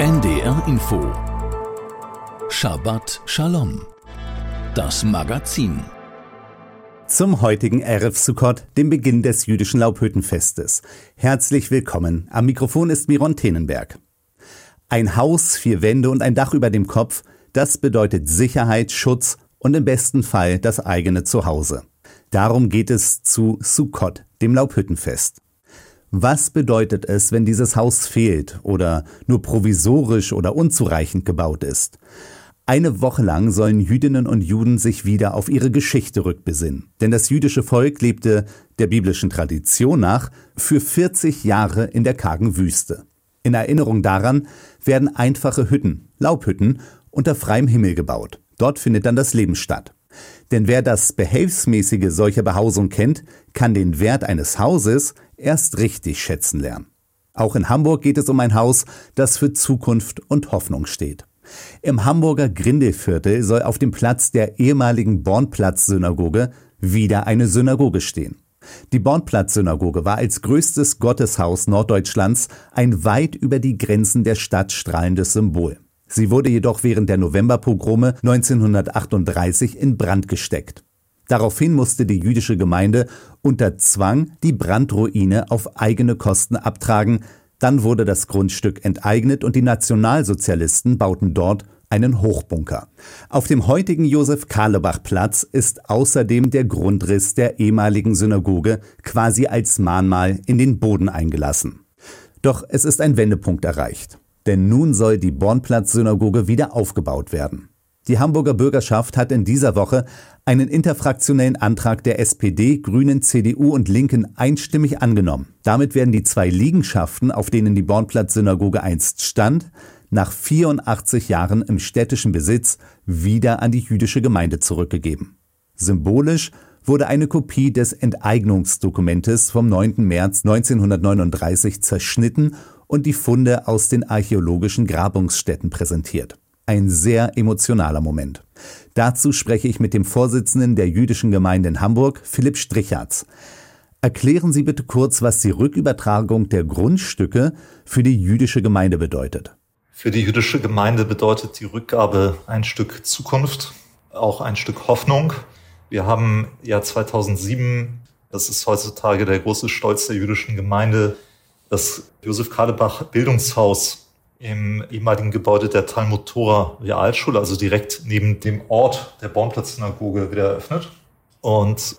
NDR Info Shabbat Shalom Das Magazin zum heutigen Erev Sukkot, dem Beginn des jüdischen Laubhüttenfestes. Herzlich willkommen. Am Mikrofon ist Miron Tenenberg. Ein Haus, vier Wände und ein Dach über dem Kopf, das bedeutet Sicherheit, Schutz und im besten Fall das eigene Zuhause. Darum geht es zu Sukkot, dem Laubhüttenfest. Was bedeutet es, wenn dieses Haus fehlt oder nur provisorisch oder unzureichend gebaut ist? Eine Woche lang sollen Jüdinnen und Juden sich wieder auf ihre Geschichte rückbesinnen. Denn das jüdische Volk lebte der biblischen Tradition nach für 40 Jahre in der kargen Wüste. In Erinnerung daran werden einfache Hütten, Laubhütten, unter freiem Himmel gebaut. Dort findet dann das Leben statt. Denn wer das Behelfsmäßige solcher Behausung kennt, kann den Wert eines Hauses erst richtig schätzen lernen. Auch in Hamburg geht es um ein Haus, das für Zukunft und Hoffnung steht. Im Hamburger Grindelviertel soll auf dem Platz der ehemaligen Bornplatz-Synagoge wieder eine Synagoge stehen. Die Bornplatz-Synagoge war als größtes Gotteshaus Norddeutschlands ein weit über die Grenzen der Stadt strahlendes Symbol. Sie wurde jedoch während der Novemberpogrome 1938 in Brand gesteckt. Daraufhin musste die jüdische Gemeinde unter Zwang die Brandruine auf eigene Kosten abtragen, dann wurde das Grundstück enteignet und die Nationalsozialisten bauten dort einen Hochbunker. Auf dem heutigen Josef-Karlebach-Platz ist außerdem der Grundriss der ehemaligen Synagoge quasi als Mahnmal in den Boden eingelassen. Doch es ist ein Wendepunkt erreicht denn nun soll die Bornplatz-Synagoge wieder aufgebaut werden. Die Hamburger Bürgerschaft hat in dieser Woche einen interfraktionellen Antrag der SPD, Grünen, CDU und Linken einstimmig angenommen. Damit werden die zwei Liegenschaften, auf denen die Bornplatz-Synagoge einst stand, nach 84 Jahren im städtischen Besitz wieder an die jüdische Gemeinde zurückgegeben. Symbolisch wurde eine Kopie des Enteignungsdokumentes vom 9. März 1939 zerschnitten und die Funde aus den archäologischen Grabungsstätten präsentiert. Ein sehr emotionaler Moment. Dazu spreche ich mit dem Vorsitzenden der jüdischen Gemeinde in Hamburg, Philipp Strichertz. Erklären Sie bitte kurz, was die Rückübertragung der Grundstücke für die jüdische Gemeinde bedeutet. Für die jüdische Gemeinde bedeutet die Rückgabe ein Stück Zukunft, auch ein Stück Hoffnung. Wir haben ja 2007, das ist heutzutage der große Stolz der jüdischen Gemeinde, das Josef Kadebach Bildungshaus im ehemaligen Gebäude der Talmud Tora Realschule, also direkt neben dem Ort der Bornplatz-Synagoge wieder eröffnet. Und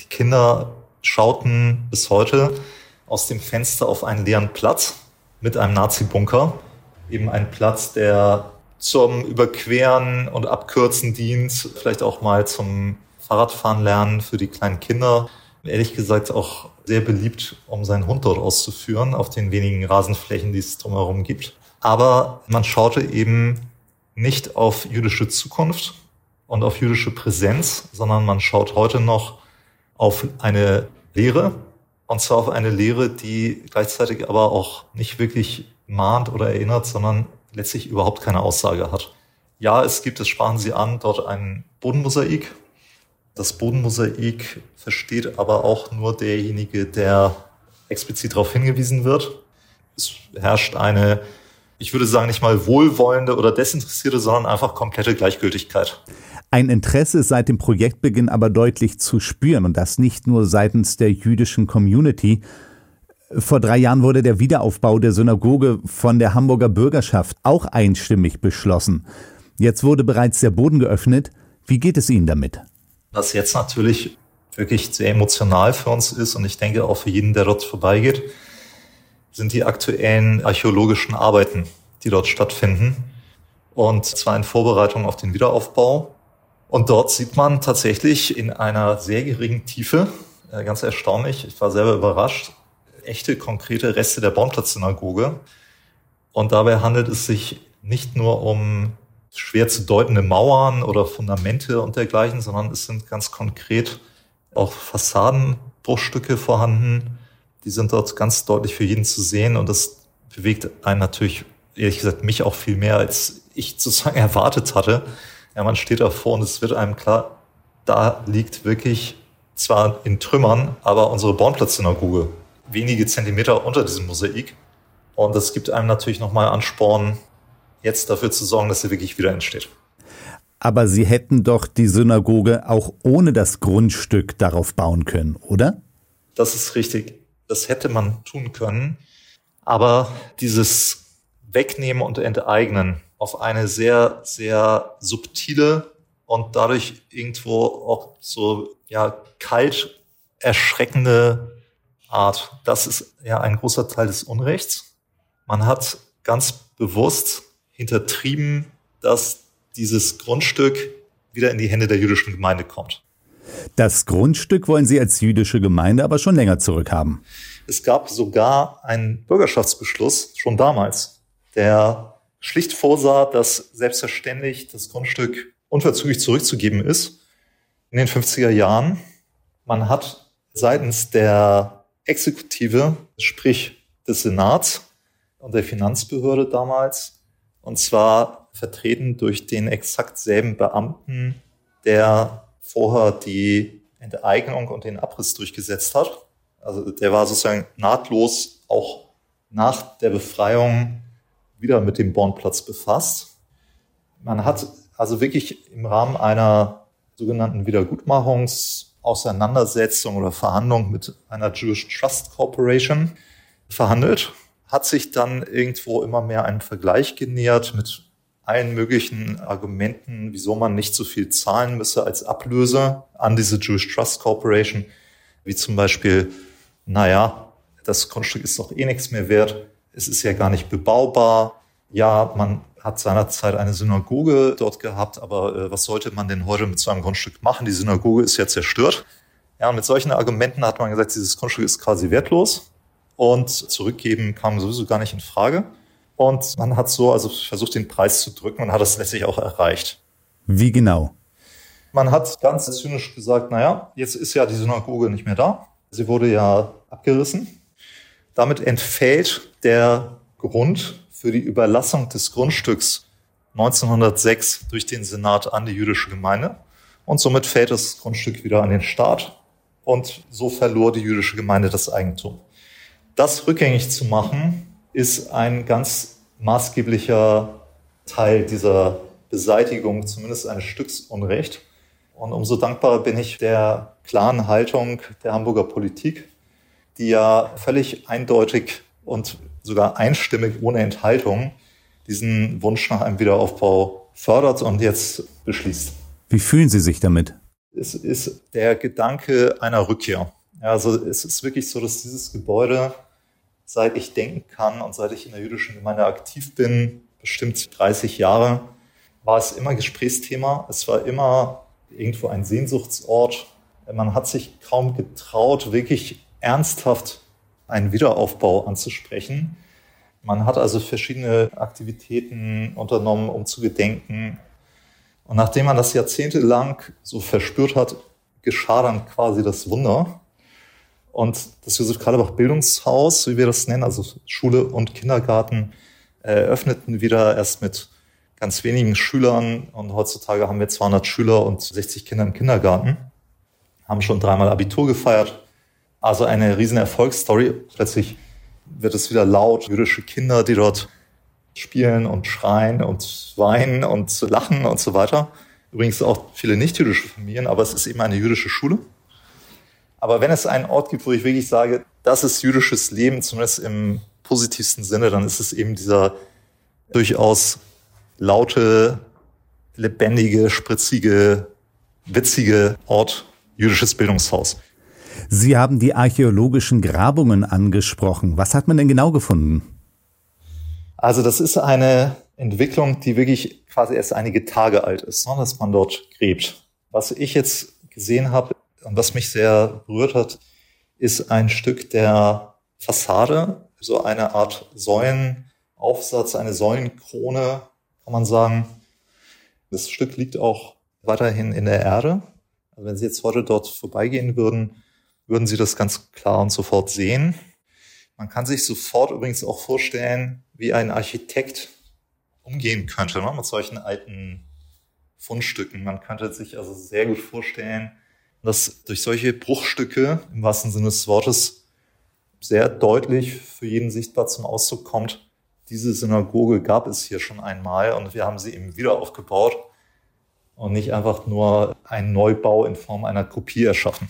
die Kinder schauten bis heute aus dem Fenster auf einen leeren Platz mit einem Nazi-Bunker. Eben ein Platz, der zum Überqueren und Abkürzen dient, vielleicht auch mal zum Fahrradfahren lernen für die kleinen Kinder. Ehrlich gesagt auch sehr beliebt, um seinen Hund dort auszuführen, auf den wenigen Rasenflächen, die es drumherum gibt. Aber man schaute eben nicht auf jüdische Zukunft und auf jüdische Präsenz, sondern man schaut heute noch auf eine Lehre, und zwar auf eine Lehre, die gleichzeitig aber auch nicht wirklich mahnt oder erinnert, sondern letztlich überhaupt keine Aussage hat. Ja, es gibt, das sprachen Sie an, dort ein Bodenmosaik, das Bodenmosaik versteht aber auch nur derjenige, der explizit darauf hingewiesen wird. Es herrscht eine, ich würde sagen, nicht mal wohlwollende oder desinteressierte, sondern einfach komplette Gleichgültigkeit. Ein Interesse seit dem Projektbeginn aber deutlich zu spüren und das nicht nur seitens der jüdischen Community. Vor drei Jahren wurde der Wiederaufbau der Synagoge von der Hamburger Bürgerschaft auch einstimmig beschlossen. Jetzt wurde bereits der Boden geöffnet. Wie geht es Ihnen damit? Was jetzt natürlich wirklich sehr emotional für uns ist und ich denke auch für jeden, der dort vorbeigeht, sind die aktuellen archäologischen Arbeiten, die dort stattfinden. Und zwar in Vorbereitung auf den Wiederaufbau. Und dort sieht man tatsächlich in einer sehr geringen Tiefe, äh, ganz erstaunlich, ich war selber überrascht, echte konkrete Reste der Baumplatz-Synagoge. Und dabei handelt es sich nicht nur um schwer zu deutende Mauern oder Fundamente und dergleichen, sondern es sind ganz konkret auch Fassadenbruchstücke vorhanden. Die sind dort ganz deutlich für jeden zu sehen und das bewegt einen natürlich, ehrlich gesagt, mich auch viel mehr, als ich sozusagen erwartet hatte. Ja, man steht davor und es wird einem klar, da liegt wirklich zwar in Trümmern, aber unsere Bornplatz-Synagoge wenige Zentimeter unter diesem Mosaik. Und das gibt einem natürlich nochmal Ansporn, jetzt dafür zu sorgen, dass sie wirklich wieder entsteht. Aber Sie hätten doch die Synagoge auch ohne das Grundstück darauf bauen können, oder? Das ist richtig. Das hätte man tun können. Aber dieses Wegnehmen und Enteignen auf eine sehr, sehr subtile und dadurch irgendwo auch so, ja, kalt erschreckende Art. Das ist ja ein großer Teil des Unrechts. Man hat ganz bewusst hintertrieben, dass dieses Grundstück wieder in die Hände der jüdischen Gemeinde kommt. Das Grundstück wollen Sie als jüdische Gemeinde aber schon länger zurückhaben. Es gab sogar einen Bürgerschaftsbeschluss schon damals, der schlicht vorsah, dass selbstverständlich das Grundstück unverzüglich zurückzugeben ist. In den 50er Jahren. Man hat seitens der Exekutive, sprich des Senats und der Finanzbehörde damals, und zwar vertreten durch den exakt selben Beamten, der vorher die Enteignung und den Abriss durchgesetzt hat. Also der war sozusagen nahtlos auch nach der Befreiung wieder mit dem Bornplatz befasst. Man hat also wirklich im Rahmen einer sogenannten Wiedergutmachungsauseinandersetzung oder Verhandlung mit einer Jewish Trust Corporation verhandelt, hat sich dann irgendwo immer mehr einen Vergleich genähert mit allen möglichen Argumenten, wieso man nicht so viel zahlen müsse als Ablöse an diese Jewish Trust Corporation, wie zum Beispiel, naja, das Grundstück ist doch eh nichts mehr wert, es ist ja gar nicht bebaubar, ja, man hat seinerzeit eine Synagoge dort gehabt, aber äh, was sollte man denn heute mit so einem Grundstück machen? Die Synagoge ist ja zerstört. Ja, und mit solchen Argumenten hat man gesagt, dieses Grundstück ist quasi wertlos und zurückgeben kam sowieso gar nicht in Frage. Und man hat so also versucht, den Preis zu drücken und hat das letztlich auch erreicht. Wie genau? Man hat ganz zynisch gesagt, naja, jetzt ist ja die Synagoge nicht mehr da. Sie wurde ja abgerissen. Damit entfällt der Grund für die Überlassung des Grundstücks 1906 durch den Senat an die jüdische Gemeinde. Und somit fällt das Grundstück wieder an den Staat. Und so verlor die jüdische Gemeinde das Eigentum. Das rückgängig zu machen, ist ein ganz maßgeblicher Teil dieser Beseitigung zumindest eines Stücks Unrecht. Und umso dankbarer bin ich der klaren Haltung der Hamburger Politik, die ja völlig eindeutig und sogar einstimmig ohne Enthaltung diesen Wunsch nach einem Wiederaufbau fördert und jetzt beschließt. Wie fühlen Sie sich damit? Es ist der Gedanke einer Rückkehr. Also es ist wirklich so, dass dieses Gebäude, seit ich denken kann und seit ich in der jüdischen Gemeinde aktiv bin, bestimmt 30 Jahre, war es immer Gesprächsthema. Es war immer irgendwo ein Sehnsuchtsort. Man hat sich kaum getraut, wirklich ernsthaft einen Wiederaufbau anzusprechen. Man hat also verschiedene Aktivitäten unternommen, um zu gedenken. Und nachdem man das jahrzehntelang so verspürt hat, geschah dann quasi das Wunder. Und das Josef Karlebach Bildungshaus, wie wir das nennen, also Schule und Kindergarten, eröffneten wieder erst mit ganz wenigen Schülern. Und heutzutage haben wir 200 Schüler und 60 Kinder im Kindergarten. Haben schon dreimal Abitur gefeiert. Also eine riesen Erfolgsstory. Plötzlich wird es wieder laut, jüdische Kinder, die dort spielen und schreien und weinen und lachen und so weiter. Übrigens auch viele nicht-jüdische Familien, aber es ist eben eine jüdische Schule. Aber wenn es einen Ort gibt, wo ich wirklich sage, das ist jüdisches Leben, zumindest im positivsten Sinne, dann ist es eben dieser durchaus laute, lebendige, spritzige, witzige Ort, jüdisches Bildungshaus. Sie haben die archäologischen Grabungen angesprochen. Was hat man denn genau gefunden? Also das ist eine Entwicklung, die wirklich quasi erst einige Tage alt ist, ne, dass man dort gräbt. Was ich jetzt gesehen habe und was mich sehr berührt hat, ist ein Stück der Fassade, so eine Art Säulenaufsatz, eine Säulenkrone, kann man sagen. Das Stück liegt auch weiterhin in der Erde. Also wenn Sie jetzt heute dort vorbeigehen würden, würden Sie das ganz klar und sofort sehen. Man kann sich sofort übrigens auch vorstellen, wie ein Architekt umgehen könnte ne, mit solchen alten Fundstücken. Man könnte sich also sehr gut vorstellen, dass durch solche Bruchstücke im wahrsten Sinne des Wortes sehr deutlich für jeden sichtbar zum Ausdruck kommt, diese Synagoge gab es hier schon einmal und wir haben sie eben wieder aufgebaut und nicht einfach nur einen Neubau in Form einer Kopie erschaffen.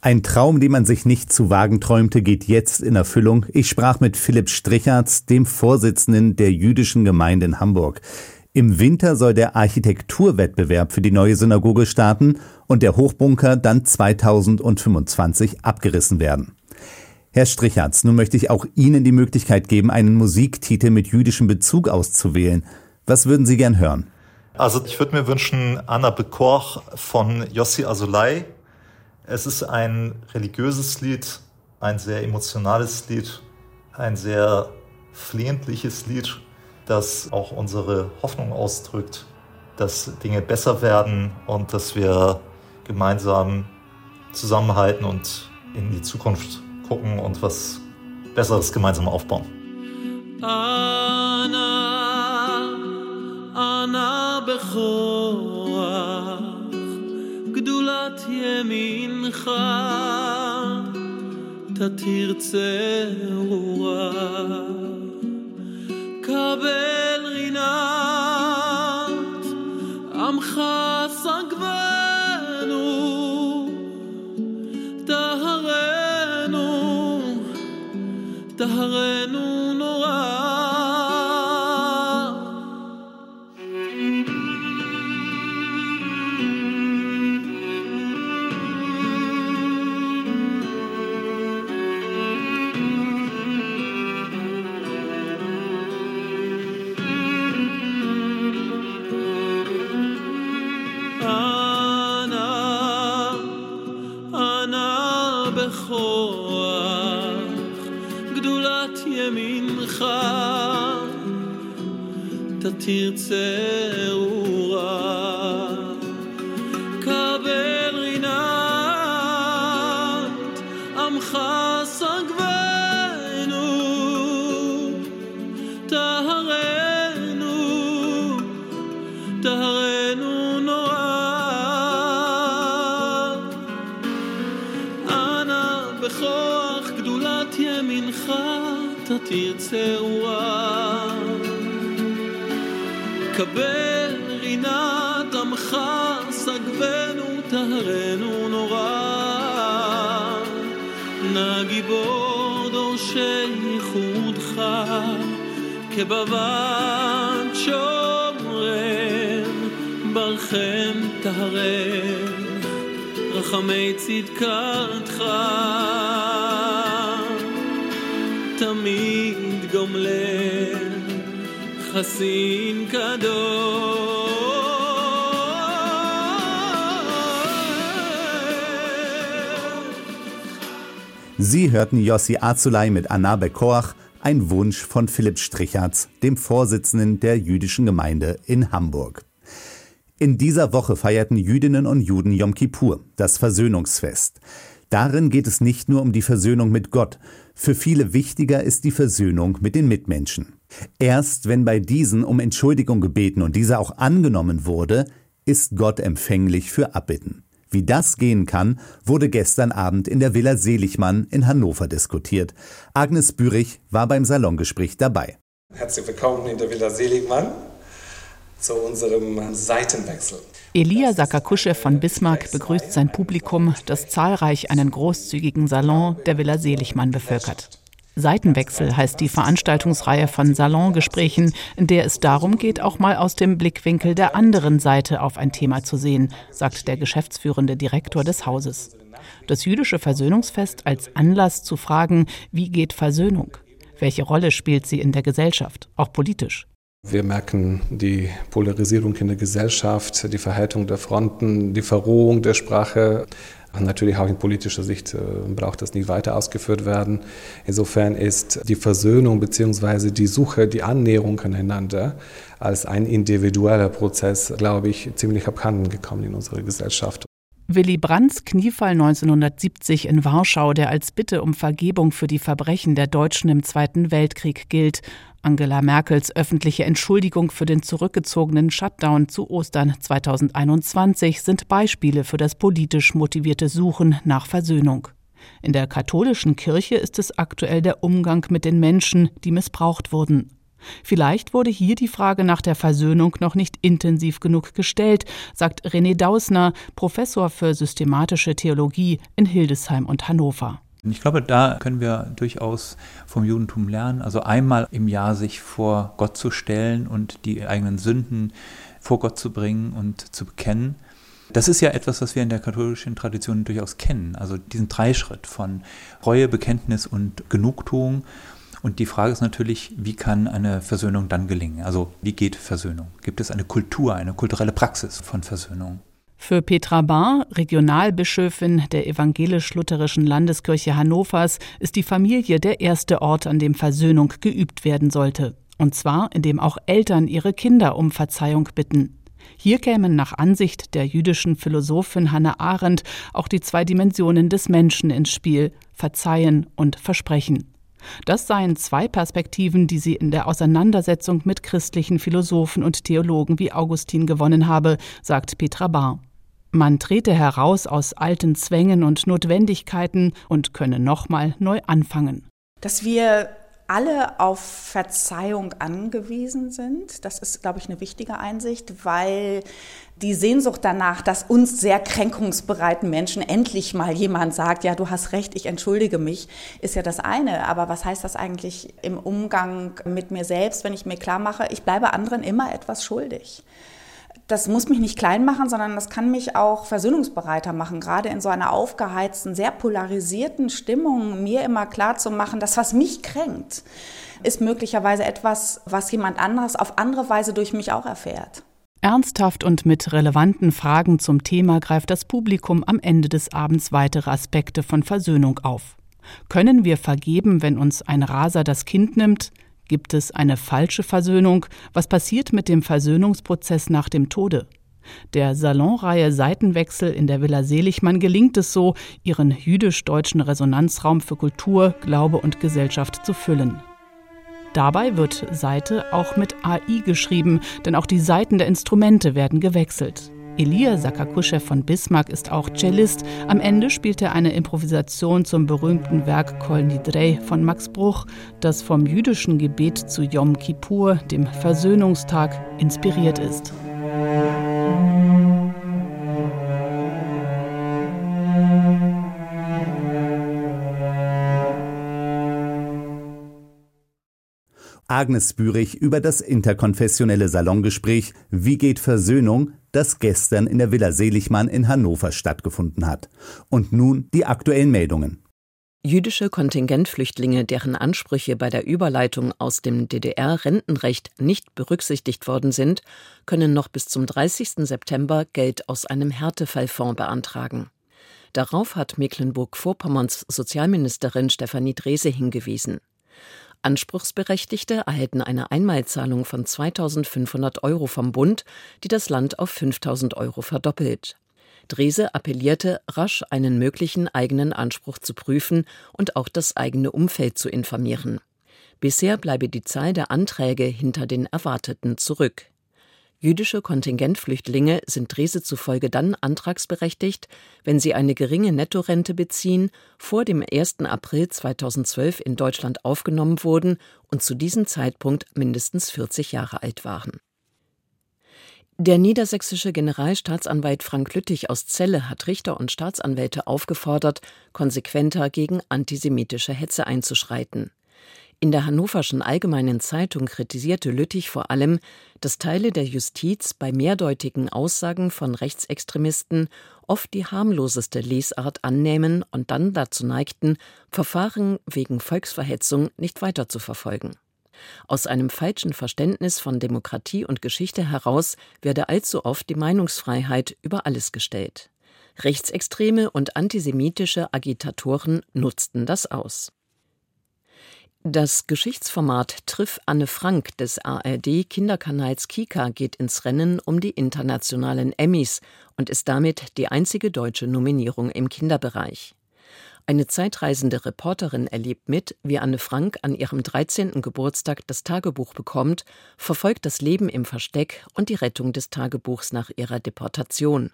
Ein Traum, den man sich nicht zu wagen träumte, geht jetzt in Erfüllung. Ich sprach mit Philipp Strichertz, dem Vorsitzenden der jüdischen Gemeinde in Hamburg. Im Winter soll der Architekturwettbewerb für die neue Synagoge starten und der Hochbunker dann 2025 abgerissen werden. Herr Strichertz, nun möchte ich auch Ihnen die Möglichkeit geben, einen Musiktitel mit jüdischem Bezug auszuwählen. Was würden Sie gern hören? Also ich würde mir wünschen Anna Bekorch von Yossi Azulay. Es ist ein religiöses Lied, ein sehr emotionales Lied, ein sehr flehentliches Lied, das auch unsere Hoffnung ausdrückt, dass Dinge besser werden und dass wir gemeinsam zusammenhalten und in die Zukunft gucken und was Besseres gemeinsam aufbauen. Anna, Anna בכוח גדולת ימינך תתיר צרורה קבל טהרנו נורא. נא גיבור דורשי ייחודך, כבבת שומרם, ברכם טהרם, רחמי צדקתך. תמיד גומלם חסין קדוש. Sie hörten Yossi Azulay mit Anna Bekoach, ein Wunsch von Philipp Strichertz, dem Vorsitzenden der jüdischen Gemeinde in Hamburg. In dieser Woche feierten Jüdinnen und Juden Yom Kippur, das Versöhnungsfest. Darin geht es nicht nur um die Versöhnung mit Gott, für viele wichtiger ist die Versöhnung mit den Mitmenschen. Erst wenn bei diesen um Entschuldigung gebeten und diese auch angenommen wurde, ist Gott empfänglich für Abbitten. Wie das gehen kann, wurde gestern Abend in der Villa Seligmann in Hannover diskutiert. Agnes Bürich war beim Salongespräch dabei. Herzlich willkommen in der Villa Seligmann zu unserem Seitenwechsel. Elia Sakakusche von Bismarck begrüßt sein Publikum, das zahlreich einen großzügigen Salon der Villa Seligmann bevölkert. Seitenwechsel heißt die Veranstaltungsreihe von Salongesprächen, in der es darum geht, auch mal aus dem Blickwinkel der anderen Seite auf ein Thema zu sehen, sagt der geschäftsführende Direktor des Hauses. Das jüdische Versöhnungsfest als Anlass zu fragen, wie geht Versöhnung? Welche Rolle spielt sie in der Gesellschaft, auch politisch? Wir merken die Polarisierung in der Gesellschaft, die Verhärtung der Fronten, die Verrohung der Sprache. Natürlich auch in politischer Sicht äh, braucht das nicht weiter ausgeführt werden. Insofern ist die Versöhnung bzw. die Suche, die Annäherung aneinander als ein individueller Prozess, glaube ich, ziemlich abhanden gekommen in unserer Gesellschaft. Willy Brandts Kniefall 1970 in Warschau, der als Bitte um Vergebung für die Verbrechen der Deutschen im Zweiten Weltkrieg gilt, Angela Merkels öffentliche Entschuldigung für den zurückgezogenen Shutdown zu Ostern 2021 sind Beispiele für das politisch motivierte Suchen nach Versöhnung. In der katholischen Kirche ist es aktuell der Umgang mit den Menschen, die missbraucht wurden. Vielleicht wurde hier die Frage nach der Versöhnung noch nicht intensiv genug gestellt, sagt René Dausner, Professor für systematische Theologie in Hildesheim und Hannover. Ich glaube, da können wir durchaus vom Judentum lernen. Also einmal im Jahr sich vor Gott zu stellen und die eigenen Sünden vor Gott zu bringen und zu bekennen. Das ist ja etwas, was wir in der katholischen Tradition durchaus kennen. Also diesen Dreischritt von Reue, Bekenntnis und Genugtuung. Und die Frage ist natürlich, wie kann eine Versöhnung dann gelingen? Also wie geht Versöhnung? Gibt es eine Kultur, eine kulturelle Praxis von Versöhnung? Für Petra Bahr, Regionalbischöfin der evangelisch-lutherischen Landeskirche Hannovers, ist die Familie der erste Ort, an dem Versöhnung geübt werden sollte. Und zwar, indem auch Eltern ihre Kinder um Verzeihung bitten. Hier kämen nach Ansicht der jüdischen Philosophin Hannah Arendt auch die zwei Dimensionen des Menschen ins Spiel, Verzeihen und Versprechen. Das seien zwei Perspektiven, die sie in der Auseinandersetzung mit christlichen Philosophen und Theologen wie Augustin gewonnen habe, sagt Petra Bahr. Man trete heraus aus alten Zwängen und Notwendigkeiten und könne nochmal neu anfangen. Dass wir alle auf Verzeihung angewiesen sind. Das ist, glaube ich, eine wichtige Einsicht, weil die Sehnsucht danach, dass uns sehr kränkungsbereiten Menschen endlich mal jemand sagt, ja, du hast recht, ich entschuldige mich, ist ja das eine. Aber was heißt das eigentlich im Umgang mit mir selbst, wenn ich mir klar mache, ich bleibe anderen immer etwas schuldig? Das muss mich nicht klein machen, sondern das kann mich auch versöhnungsbereiter machen. Gerade in so einer aufgeheizten, sehr polarisierten Stimmung, mir immer klar zu machen, dass was mich kränkt, ist möglicherweise etwas, was jemand anderes auf andere Weise durch mich auch erfährt. Ernsthaft und mit relevanten Fragen zum Thema greift das Publikum am Ende des Abends weitere Aspekte von Versöhnung auf. Können wir vergeben, wenn uns ein Raser das Kind nimmt? Gibt es eine falsche Versöhnung? Was passiert mit dem Versöhnungsprozess nach dem Tode? Der Salonreihe Seitenwechsel in der Villa Seligmann gelingt es so, ihren jüdisch-deutschen Resonanzraum für Kultur, Glaube und Gesellschaft zu füllen. Dabei wird Seite auch mit AI geschrieben, denn auch die Seiten der Instrumente werden gewechselt. Elia Sakakuschew von Bismarck ist auch Cellist. Am Ende spielt er eine Improvisation zum berühmten Werk Kol Nidrei von Max Bruch, das vom jüdischen Gebet zu Yom Kippur, dem Versöhnungstag, inspiriert ist. Agnes Bürich über das interkonfessionelle Salongespräch Wie geht Versöhnung, das gestern in der Villa Seligmann in Hannover stattgefunden hat. Und nun die aktuellen Meldungen. Jüdische Kontingentflüchtlinge, deren Ansprüche bei der Überleitung aus dem DDR-Rentenrecht nicht berücksichtigt worden sind, können noch bis zum 30. September Geld aus einem Härtefallfonds beantragen. Darauf hat Mecklenburg-Vorpommerns Sozialministerin Stefanie Drese hingewiesen. Anspruchsberechtigte erhalten eine Einmalzahlung von 2500 Euro vom Bund, die das Land auf 5000 Euro verdoppelt. Drese appellierte, rasch einen möglichen eigenen Anspruch zu prüfen und auch das eigene Umfeld zu informieren. Bisher bleibe die Zahl der Anträge hinter den erwarteten zurück. Jüdische Kontingentflüchtlinge sind Drese zufolge dann antragsberechtigt, wenn sie eine geringe Nettorente beziehen, vor dem 1. April 2012 in Deutschland aufgenommen wurden und zu diesem Zeitpunkt mindestens 40 Jahre alt waren. Der niedersächsische Generalstaatsanwalt Frank Lüttich aus Celle hat Richter und Staatsanwälte aufgefordert, konsequenter gegen antisemitische Hetze einzuschreiten. In der Hannoverschen Allgemeinen Zeitung kritisierte Lüttich vor allem, dass Teile der Justiz bei mehrdeutigen Aussagen von Rechtsextremisten oft die harmloseste Lesart annehmen und dann dazu neigten, Verfahren wegen Volksverhetzung nicht weiter zu verfolgen. Aus einem falschen Verständnis von Demokratie und Geschichte heraus werde allzu oft die Meinungsfreiheit über alles gestellt. Rechtsextreme und antisemitische Agitatoren nutzten das aus. Das Geschichtsformat Triff Anne Frank des ARD Kinderkanals Kika geht ins Rennen um die internationalen Emmys und ist damit die einzige deutsche Nominierung im Kinderbereich. Eine zeitreisende Reporterin erlebt mit, wie Anne Frank an ihrem 13. Geburtstag das Tagebuch bekommt, verfolgt das Leben im Versteck und die Rettung des Tagebuchs nach ihrer Deportation.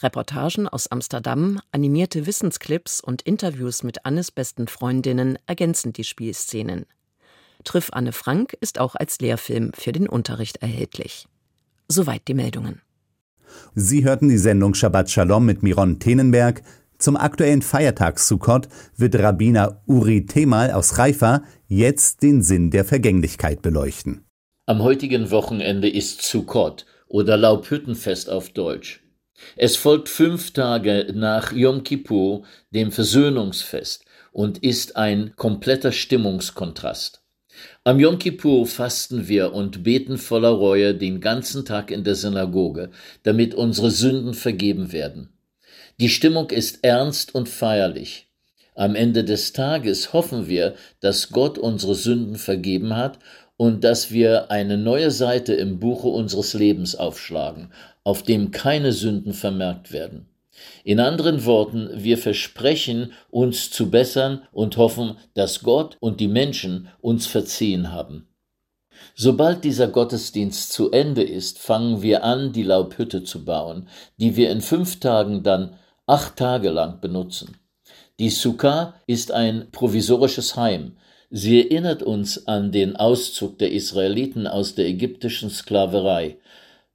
Reportagen aus Amsterdam, animierte Wissensclips und Interviews mit Annes besten Freundinnen ergänzen die Spielszenen. Triff Anne Frank ist auch als Lehrfilm für den Unterricht erhältlich. Soweit die Meldungen. Sie hörten die Sendung Shabbat Shalom mit Miron Tenenberg. Zum aktuellen Feiertag Sukkot wird Rabbiner Uri Temal aus Haifa jetzt den Sinn der Vergänglichkeit beleuchten. Am heutigen Wochenende ist Sukkot oder Laubhüttenfest auf Deutsch. Es folgt fünf Tage nach Yom Kippur, dem Versöhnungsfest, und ist ein kompletter Stimmungskontrast. Am Yom Kippur fasten wir und beten voller Reue den ganzen Tag in der Synagoge, damit unsere Sünden vergeben werden. Die Stimmung ist ernst und feierlich. Am Ende des Tages hoffen wir, dass Gott unsere Sünden vergeben hat und dass wir eine neue Seite im Buche unseres Lebens aufschlagen, auf dem keine Sünden vermerkt werden. In anderen Worten, wir versprechen, uns zu bessern und hoffen, dass Gott und die Menschen uns verziehen haben. Sobald dieser Gottesdienst zu Ende ist, fangen wir an, die Laubhütte zu bauen, die wir in fünf Tagen dann acht Tage lang benutzen. Die Sukkah ist ein provisorisches Heim. Sie erinnert uns an den Auszug der Israeliten aus der ägyptischen Sklaverei.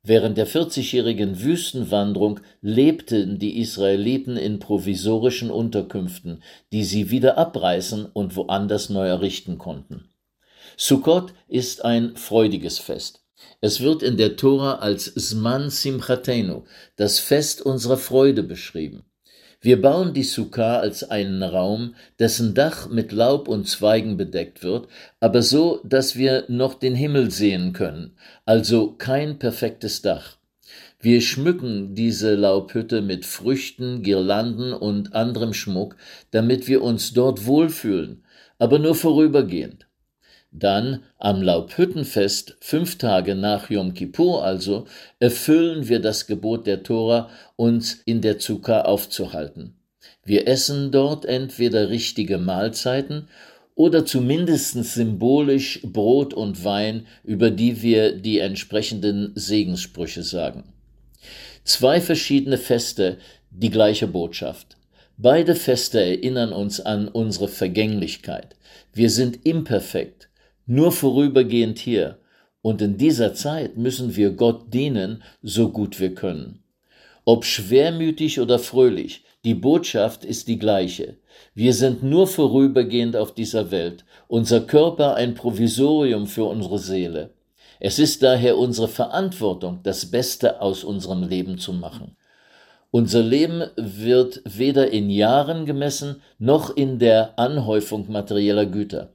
Während der 40-jährigen Wüstenwanderung lebten die Israeliten in provisorischen Unterkünften, die sie wieder abreißen und woanders neu errichten konnten. Sukkot ist ein freudiges Fest. Es wird in der Tora als Sman Simchatenu, das Fest unserer Freude, beschrieben. Wir bauen die Sukkah als einen Raum, dessen Dach mit Laub und Zweigen bedeckt wird, aber so, dass wir noch den Himmel sehen können, also kein perfektes Dach. Wir schmücken diese Laubhütte mit Früchten, Girlanden und anderem Schmuck, damit wir uns dort wohlfühlen, aber nur vorübergehend. Dann am Laubhüttenfest, fünf Tage nach Yom Kippur also, erfüllen wir das Gebot der Tora, uns in der Zucker aufzuhalten. Wir essen dort entweder richtige Mahlzeiten oder zumindest symbolisch Brot und Wein, über die wir die entsprechenden Segenssprüche sagen. Zwei verschiedene Feste, die gleiche Botschaft. Beide Feste erinnern uns an unsere Vergänglichkeit. Wir sind imperfekt nur vorübergehend hier, und in dieser Zeit müssen wir Gott dienen, so gut wir können. Ob schwermütig oder fröhlich, die Botschaft ist die gleiche. Wir sind nur vorübergehend auf dieser Welt, unser Körper ein Provisorium für unsere Seele. Es ist daher unsere Verantwortung, das Beste aus unserem Leben zu machen. Unser Leben wird weder in Jahren gemessen noch in der Anhäufung materieller Güter.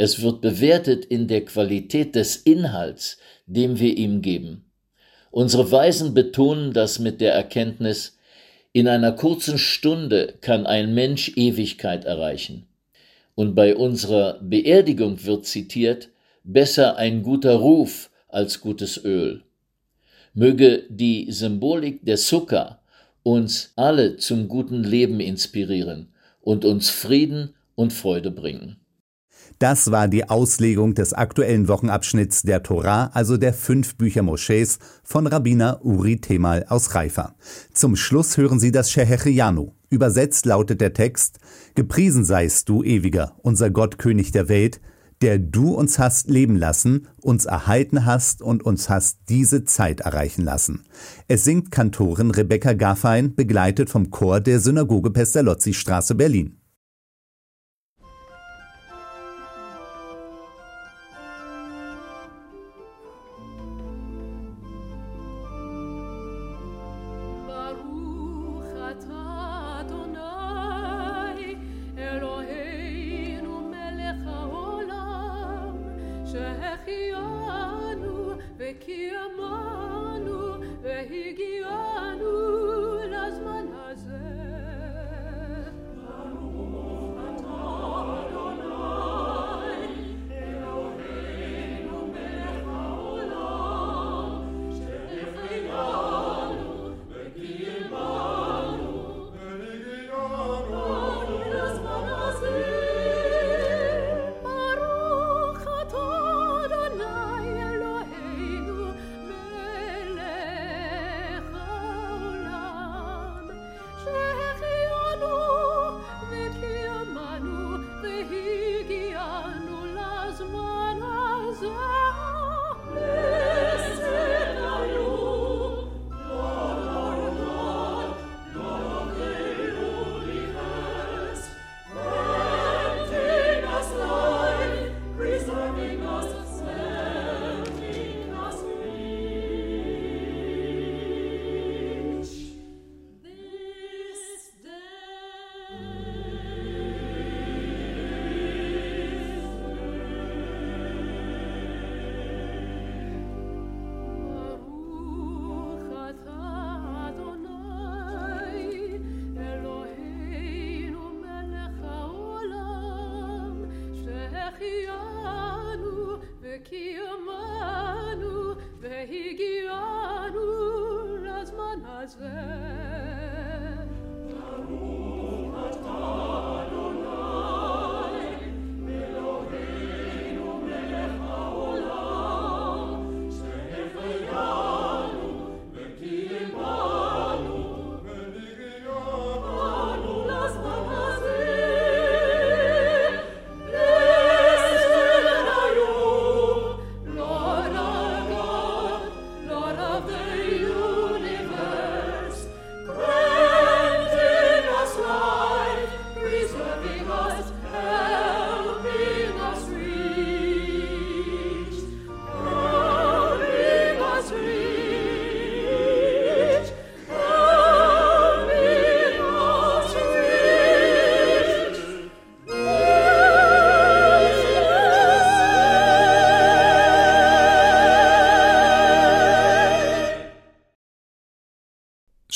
Es wird bewertet in der Qualität des Inhalts, dem wir ihm geben. Unsere Weisen betonen das mit der Erkenntnis, in einer kurzen Stunde kann ein Mensch Ewigkeit erreichen. Und bei unserer Beerdigung wird zitiert, besser ein guter Ruf als gutes Öl. Möge die Symbolik der Sukka uns alle zum guten Leben inspirieren und uns Frieden und Freude bringen. Das war die Auslegung des aktuellen Wochenabschnitts der Torah, also der fünf Bücher Moschees von Rabbiner Uri Temal aus Haifa. Zum Schluss hören Sie das Shehecheyanu. Übersetzt lautet der Text, Gepriesen seist du, Ewiger, unser Gott, König der Welt, der du uns hast leben lassen, uns erhalten hast und uns hast diese Zeit erreichen lassen. Es singt Kantorin Rebecca Gaffein, begleitet vom Chor der Synagoge Pestalozzi Straße Berlin.